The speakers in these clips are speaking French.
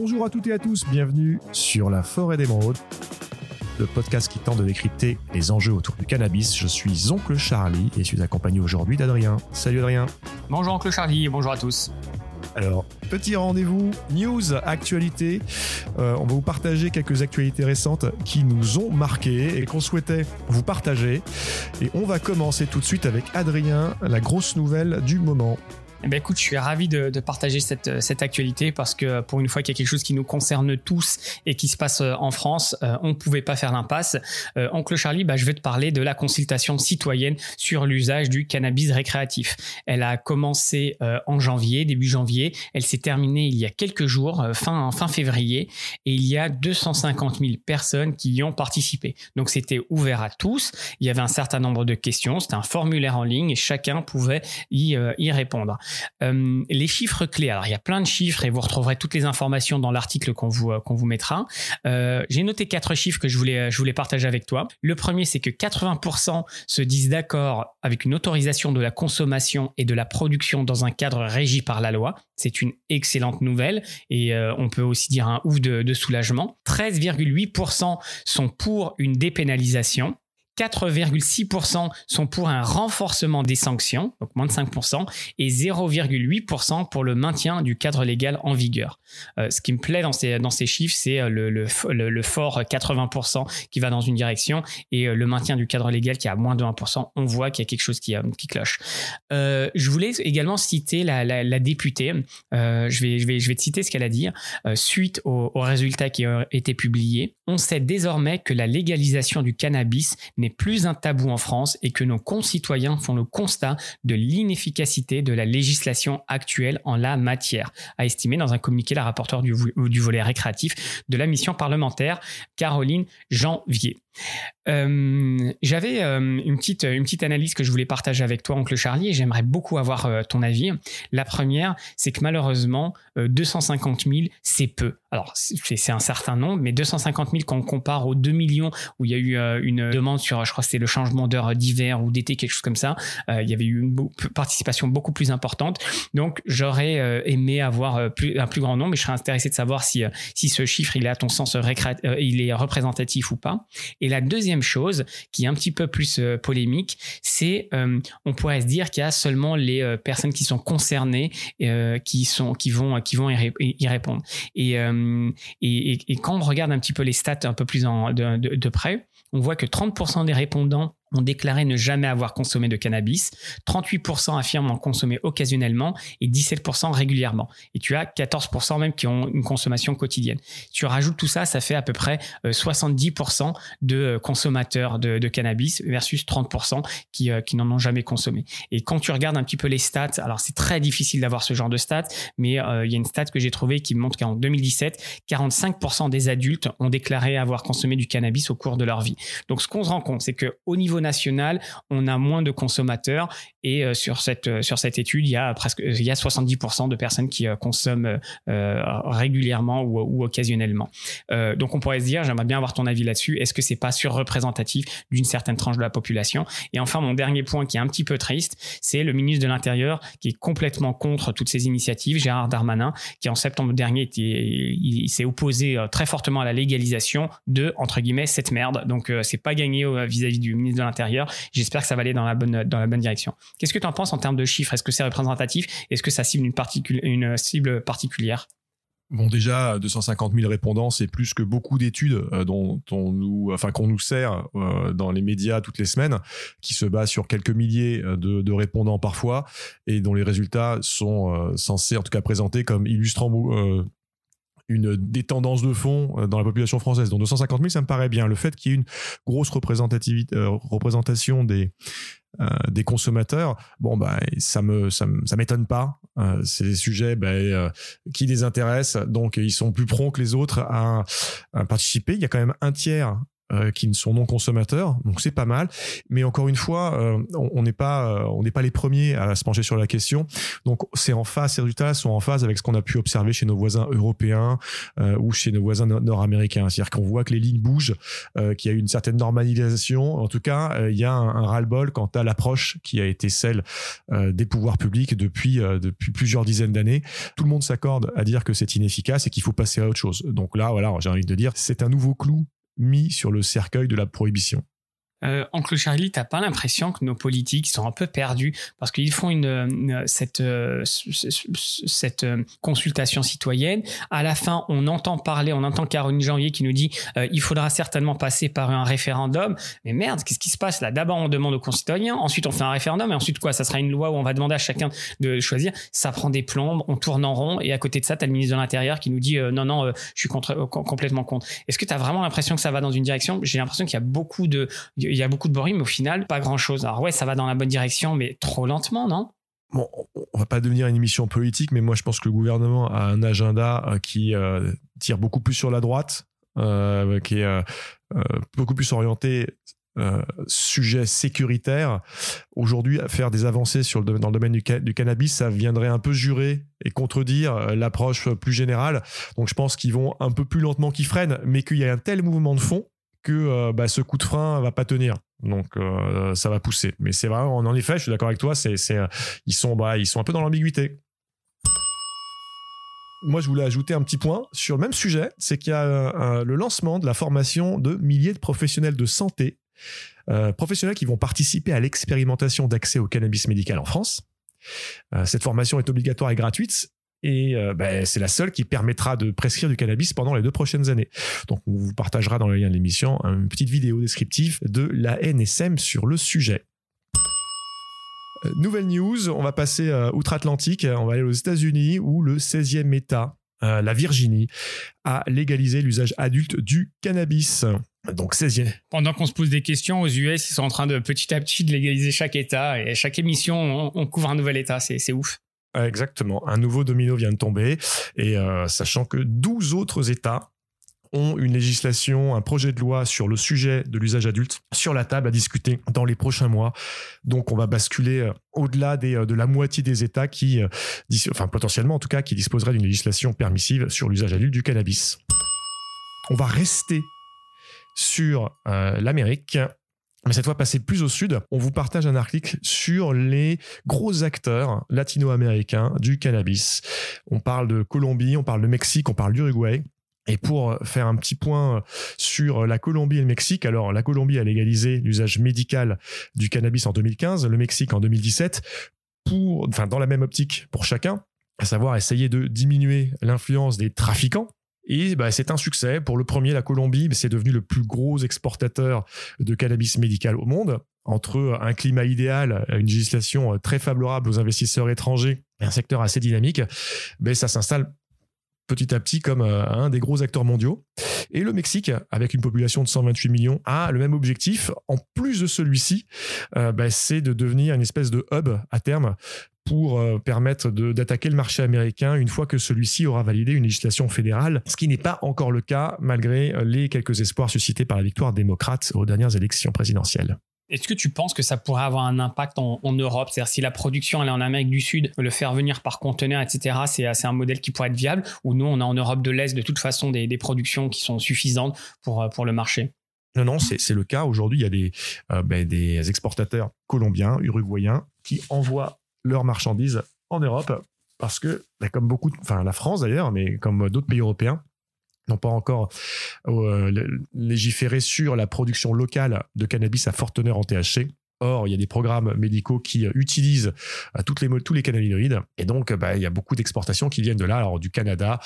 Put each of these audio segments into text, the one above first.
Bonjour à toutes et à tous, bienvenue sur la forêt d'émeraude, le podcast qui tente de décrypter les enjeux autour du cannabis. Je suis Oncle Charlie et suis accompagné aujourd'hui d'Adrien. Salut Adrien. Bonjour Oncle Charlie et bonjour à tous. Alors, petit rendez-vous, news, actualité. Euh, on va vous partager quelques actualités récentes qui nous ont marqué et qu'on souhaitait vous partager. Et on va commencer tout de suite avec Adrien, la grosse nouvelle du moment. Eh ben écoute, je suis ravi de, de partager cette, cette, actualité parce que pour une fois qu'il y a quelque chose qui nous concerne tous et qui se passe euh, en France, euh, on ne pouvait pas faire l'impasse. Euh, Oncle Charlie, bah, je vais te parler de la consultation citoyenne sur l'usage du cannabis récréatif. Elle a commencé euh, en janvier, début janvier. Elle s'est terminée il y a quelques jours, euh, fin, fin février, et il y a 250 000 personnes qui y ont participé. Donc c'était ouvert à tous. Il y avait un certain nombre de questions. C'était un formulaire en ligne et chacun pouvait y, y répondre. Euh, les chiffres clés, alors il y a plein de chiffres et vous retrouverez toutes les informations dans l'article qu'on vous, qu'on vous mettra. Euh, J'ai noté quatre chiffres que je voulais, je voulais partager avec toi. Le premier, c'est que 80% se disent d'accord avec une autorisation de la consommation et de la production dans un cadre régi par la loi. C'est une excellente nouvelle et euh, on peut aussi dire un ouf de soulagement. 13,8% sont pour une dépénalisation. 4,6% sont pour un renforcement des sanctions, donc moins de 5%, et 0,8% pour le maintien du cadre légal en vigueur. Euh, ce qui me plaît dans ces, dans ces chiffres, c'est euh, le, le, fort 80% qui va dans une direction et euh, le maintien du cadre légal qui est à moins de 1%. On voit qu'il y a quelque chose qui, qui cloche. Je voulais également citer la, la, députée. Je, vais, je, vais, je vais te citer ce qu'elle a dit. Suite aux, aux résultats qui ont été publiés, on sait désormais que la légalisation du cannabis n'est plus un tabou en France et que nos concitoyens font le constat de l'inefficacité de la législation actuelle en la matière, a estimé dans un communiqué la rapporteure du, volet récréatif de la mission parlementaire, Caroline Janvier. Euh, J'avais euh, une, petite, une petite analyse que je voulais partager avec toi, oncle Charlie, et j'aimerais beaucoup avoir euh, ton avis. La première, c'est que malheureusement, 250 000, c'est peu. Alors, c'est un certain nombre, mais 250 000 quand on compare aux 2 millions où il y a eu une demande sur, je crois que c'était le changement d'heure d'hiver ou d'été, quelque chose comme ça, il y avait eu une participation beaucoup plus importante. Donc, j'aurais aimé avoir un plus grand nombre, mais je serais intéressé de savoir si, si ce chiffre, il est à ton sens il est représentatif ou pas. Et la deuxième chose, qui est un petit peu plus euh, polémique, c'est euh, on pourrait se dire qu'il y a seulement les euh, personnes qui sont concernées euh, qui sont qui vont qui vont y, ré y répondre. Et, et, et, quand on regarde un petit peu les stats un peu plus de près, on voit que 30% des répondants ont déclaré ne jamais avoir consommé de cannabis, 38% affirment en consommer occasionnellement et 17% régulièrement. Et tu as 14% même qui ont une consommation quotidienne. Tu rajoutes tout ça, ça fait à peu près 70% de consommateurs de, cannabis versus 30% qui, qui n'en ont jamais consommé. Et quand tu regardes un petit peu les stats, alors c'est très difficile d'avoir ce genre de stats, mais euh, il y a une stat que j'ai trouvée qui montre qu'en 2017, 45% des adultes ont déclaré avoir consommé du cannabis au cours de leur vie. Donc ce qu'on se rend compte, c'est que au national, on a moins de consommateurs et euh, sur cette euh, sur cette étude, il y a presque il y a 70% de personnes qui euh, consomment euh, régulièrement ou, occasionnellement. Euh, donc on pourrait se dire, j'aimerais bien avoir ton avis là-dessus. Est-ce que c'est pas surreprésentatif d'une certaine tranche de la population? Et enfin, mon dernier point qui est un petit peu triste, c'est le ministre de l'Intérieur qui est complètement contre toutes ces initiatives, Gérard Darmanin, qui en septembre dernier était, il, s'est opposé très fortement à la légalisation de entre guillemets cette merde. Donc c'est pas gagné vis-à-vis -vis du ministre de J'espère que ça va aller dans la bonne dans la bonne direction. Qu'est-ce que tu en penses en termes de chiffres? Est-ce que c'est représentatif? Est-ce que ça cible une, particule, une cible particulière? Bon, déjà, 250 000 répondants, c'est plus que beaucoup d'études euh, dont on nous, enfin, qu'on nous sert euh, dans les médias toutes les semaines, qui se basent sur quelques milliers euh, de, répondants parfois, et dont les résultats sont censés, en tout cas, présentés comme illustrant une des tendances de fond dans la population française. Donc 250 000, ça me paraît bien. Le fait qu'il y ait une grosse représentativité, euh, représentation des euh, des consommateurs, bon bah ça me ça, m'étonne pas. Euh, c'est des sujets bah, euh, qui les intéressent, donc ils sont plus prompts que les autres à, participer. Il y a quand même un tiers euh, qui ne sont non consommateurs, donc c'est pas mal. Mais encore une fois, euh, on n'est pas, on n'est pas les premiers à se pencher sur la question. Donc c'est en phase, ces résultats sont en phase avec ce qu'on a pu observer chez nos voisins européens ou chez nos voisins nord-américains. C'est-à-dire qu'on voit que les lignes bougent, qu'il y a une certaine normalisation. En tout cas, il y a un, un ras-le-bol quant à l'approche qui a été celle des pouvoirs publics depuis depuis plusieurs dizaines d'années. Tout le monde s'accorde à dire que c'est inefficace et qu'il faut passer à autre chose. Donc là, voilà, j'ai envie de dire, c'est un nouveau clou mis sur le cercueil de la prohibition. Euh, Oncle Charlie, t'as pas l'impression que nos politiques sont un peu perdus parce qu'ils font une, cette euh, cette euh, consultation citoyenne. À la fin, on entend parler, on entend Caroline Janvier qui nous dit euh, il faudra certainement passer par un référendum. Mais merde, qu'est-ce qui se passe là? D'abord, on demande aux concitoyens, ensuite on fait un référendum, et ensuite quoi? Ça sera une loi où on va demander à chacun de choisir. Ça prend des plombes, on tourne en rond, et à côté de ça, t'as le ministre de l'Intérieur qui nous dit non non, je suis complètement contre. Est-ce que t'as vraiment l'impression que ça va dans une direction? J'ai l'impression qu'il y a beaucoup de il y a beaucoup de bruit, mais au final, pas grand chose. Alors ouais, ça va dans la bonne direction, mais trop lentement, non? Bon, on va pas devenir une émission politique, mais moi je pense que le gouvernement a un agenda euh, qui euh, tire beaucoup plus sur la droite, euh, qui est beaucoup plus orienté sujet sécuritaire. Aujourd'hui, faire des avancées sur dans le domaine du, du, cannabis, ça viendrait un peu jurer et contredire l'approche plus générale. Donc je pense qu'ils vont un peu plus lentement qu'ils freinent, mais qu'il y a un tel mouvement de fond que bah, ce coup de frein va pas tenir. Donc euh, ça va pousser. Mais c'est vrai, en effet, je suis d'accord avec toi, c'est, c'est, ils, sont, bah, ils sont un peu dans l'ambiguïté. Moi, je voulais ajouter un petit point sur le même sujet, c'est qu'il y a euh, le lancement de la formation de milliers de professionnels de santé, euh, professionnels qui vont participer à l'expérimentation d'accès au cannabis médical en France. cette formation est obligatoire et gratuite et euh, ben, c'est la seule qui permettra de prescrire du cannabis pendant les deux prochaines années. Donc on vous partagera dans le lien de l'émission une petite vidéo descriptive de la NSM sur le sujet. Euh, nouvelle news, on va passer euh, outre-Atlantique, on va aller aux États-Unis où le 16e État, la Virginie, a légalisé l'usage adulte du cannabis. Donc 16e. Pendant qu'on se pose des questions, aux US, ils sont en train de petit à petit de légaliser chaque État et chaque émission, on, on couvre un nouvel État. C'est ouf. Exactement. Un nouveau domino vient de tomber. Et euh, sachant que 12 autres États ont une législation, un projet de loi sur le sujet de l'usage adulte sur la table à discuter dans les prochains mois. Donc on va basculer euh, au-delà euh, de la moitié des États qui, enfin potentiellement en tout cas, qui disposeraient d'une législation permissive sur l'usage adulte du cannabis. On va rester sur l'Amérique mais cette fois, passer plus au sud, on vous partage un article sur les gros acteurs latino-américains du cannabis. On parle de Colombie, on parle de Mexique, on parle d'Uruguay. Et pour faire un petit point sur la Colombie et le Mexique, alors la Colombie a légalisé l'usage médical du cannabis en 2015, le Mexique en 2017, pour, enfin dans la même optique pour chacun, à savoir essayer de diminuer l'influence des trafiquants et bah, c'est un succès. Pour le premier, la Colombie, c'est devenu le plus gros exportateur de cannabis médical au monde. Entre un climat idéal, une législation très favorable aux investisseurs étrangers et un secteur assez dynamique, ben, ça s'installe petit à petit comme euh, un des gros acteurs mondiaux. Et le Mexique, avec une population de 128 millions, a le même objectif. En plus de celui-ci, euh, ben, c'est de devenir une espèce de hub à terme pour euh, permettre d'attaquer le marché américain une fois que celui-ci aura validé une législation fédérale, ce qui n'est pas encore le cas malgré euh, les quelques espoirs suscités par la victoire démocrate aux dernières élections présidentielles. Est-ce que tu penses que ça pourrait avoir un impact en, Europe? C'est-à-dire si la production elle est en Amérique du Sud, le faire venir par conteneur, etc., c'est un modèle qui pourrait être viable? Ou nous, on a en Europe de l'Est de toute façon des, productions qui sont suffisantes pour, euh, pour le marché? Non, non, c'est le cas. Aujourd'hui, il y a des, ben, des exportateurs colombiens, uruguayens, qui envoient leurs marchandises en Europe parce que, bah, comme beaucoup, enfin la France d'ailleurs, mais comme d'autres pays européens, n'ont pas encore euh, légiféré sur la production locale de cannabis à forte teneur en THC. Or, il y a des programmes médicaux qui euh, utilisent euh, toutes les, tous les cannabinoïdes. Et donc, bah, il y a beaucoup d'exportations qui viennent de là, alors du Canada,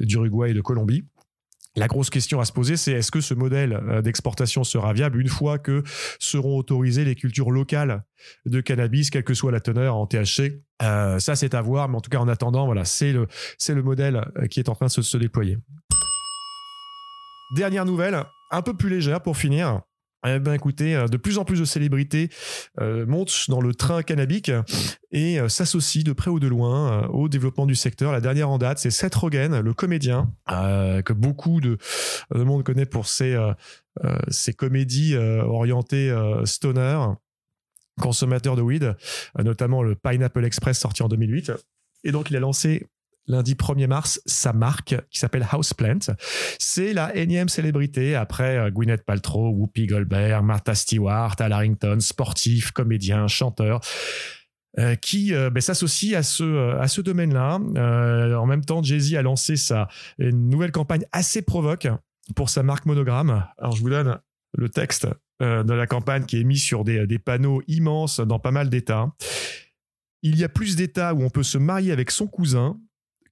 d'Uruguay et de Colombie. La grosse question à se poser, c'est est-ce que ce modèle euh, d'exportation sera viable une fois que seront autorisées les cultures locales de cannabis, quelle que soit la teneur en THC euh, Ça, c'est à voir, mais en tout cas, en attendant, voilà, c'est le, c'est le modèle euh, qui est en train de se, déployer. Dernière nouvelle, un peu plus légère pour finir. Eh ben écoutez, de plus en plus de célébrités montent dans le train cannabique et s'associent de près ou de loin au développement du secteur. La dernière en date, c'est Seth Rogen, le comédien que beaucoup de, de monde connaît pour ses, ses comédies orientées stoner consommateur de weed, notamment le Pineapple Express sorti en 2008. Et donc, il a lancé lundi 1er mars sa marque qui s'appelle Houseplant. C'est la énième célébrité après euh, Gwyneth Paltrow, Whoopi Goldberg, Martha Stewart, Al Harrington, sportif, comédien, chanteur. Euh, qui euh, ben, s'associe à ce, à ce domaine-là. en même temps, Jay-Z a lancé sa une nouvelle campagne assez provoque pour sa marque Monogramme. Alors, je vous donne le texte de la campagne qui est mis sur des, des panneaux immenses dans pas mal d'États. Il y a plus d'États où on peut se marier avec son cousin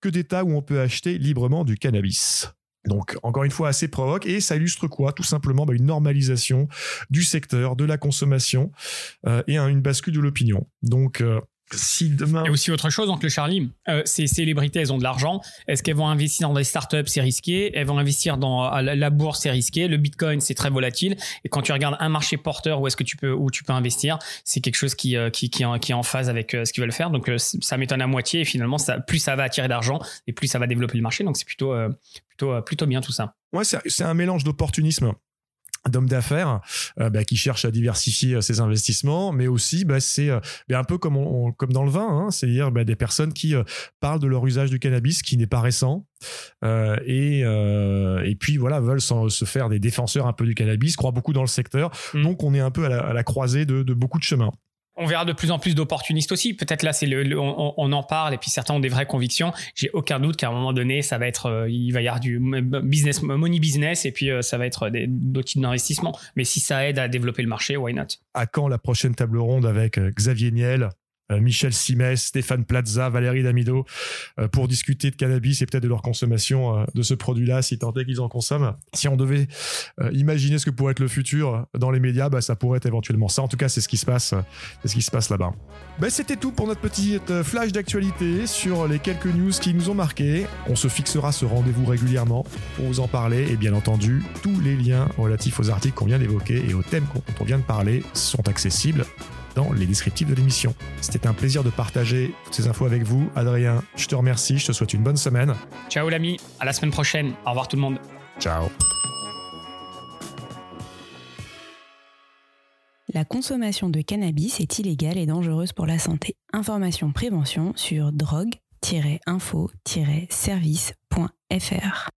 que d'États où on peut acheter librement du cannabis. Donc, encore une fois, assez provoque. Et ça illustre quoi? Tout simplement bah, une normalisation du secteur, de la consommation euh, et une bascule de l'opinion. Donc, euh, si demain. Et aussi autre chose, donc le Charlie, euh, ces célébrités, elles ont de l'argent. Est-ce qu'elles vont investir dans des startups C'est risqué. Elles vont investir dans la bourse, c'est risqué. Le Bitcoin, c'est très volatile. Et quand tu regardes un marché porteur où est-ce que tu peux où tu peux investir, c'est quelque chose qui euh, qui, qui, est en phase avec euh, ce qu'ils veulent faire. Donc ça m'étonne à moitié. Et finalement, ça, plus ça va attirer d'argent et plus ça va développer le marché. Donc c'est plutôt plutôt plutôt bien tout ça. Ouais, c'est un mélange d'opportunisme d'hommes d'affaires euh, bah, qui cherchent à diversifier euh, ses investissements, mais aussi bah, c'est euh, bah, un peu comme, on, comme dans le vin, hein, c'est-à-dire bah, des personnes qui parlent de leur usage du cannabis qui n'est pas récent et, et puis voilà veulent se faire des défenseurs un peu du cannabis, croient beaucoup dans le secteur, mmh. donc on est un peu à la, croisée de, de beaucoup de chemins on verra de plus en plus d'opportunistes aussi. Peut-être là, c'est le, on, en parle et puis certains ont des vraies convictions. J'ai aucun doute qu'à un moment donné, ça va être, euh, il va y avoir du business, money business et puis euh, ça va être d'autres types d'investissements. Mais si ça aide à développer le marché, why not? À quand la prochaine table ronde avec euh, Xavier Niel, Michel Simès, Stéphane Plaza, Valérie Damido, euh, pour discuter de cannabis et peut-être de leur consommation euh, de ce produit-là, si tant est qu'ils en consomment. Si on devait imaginer ce que pourrait être le futur dans les médias, bah, ça pourrait être éventuellement ça. En tout cas, c'est ce qui se passe, c'est ce qui se passe là-bas. Ben, c'était tout pour notre petite flash d'actualité sur les quelques news qui nous ont marqués. On se fixera ce rendez-vous régulièrement pour vous en parler et bien entendu, tous les liens relatifs aux articles qu'on vient d'évoquer et aux thèmes dont on vient de parler sont accessibles dans les descriptifs de l'émission. C'était un plaisir de partager toutes ces infos avec vous. Adrien, je te remercie, je te souhaite une bonne semaine. Ciao l'ami, à la semaine prochaine. Au revoir tout le monde. Ciao. La consommation de cannabis est illégale et dangereuse pour la santé. Information prévention sur drogue-info-service.fr.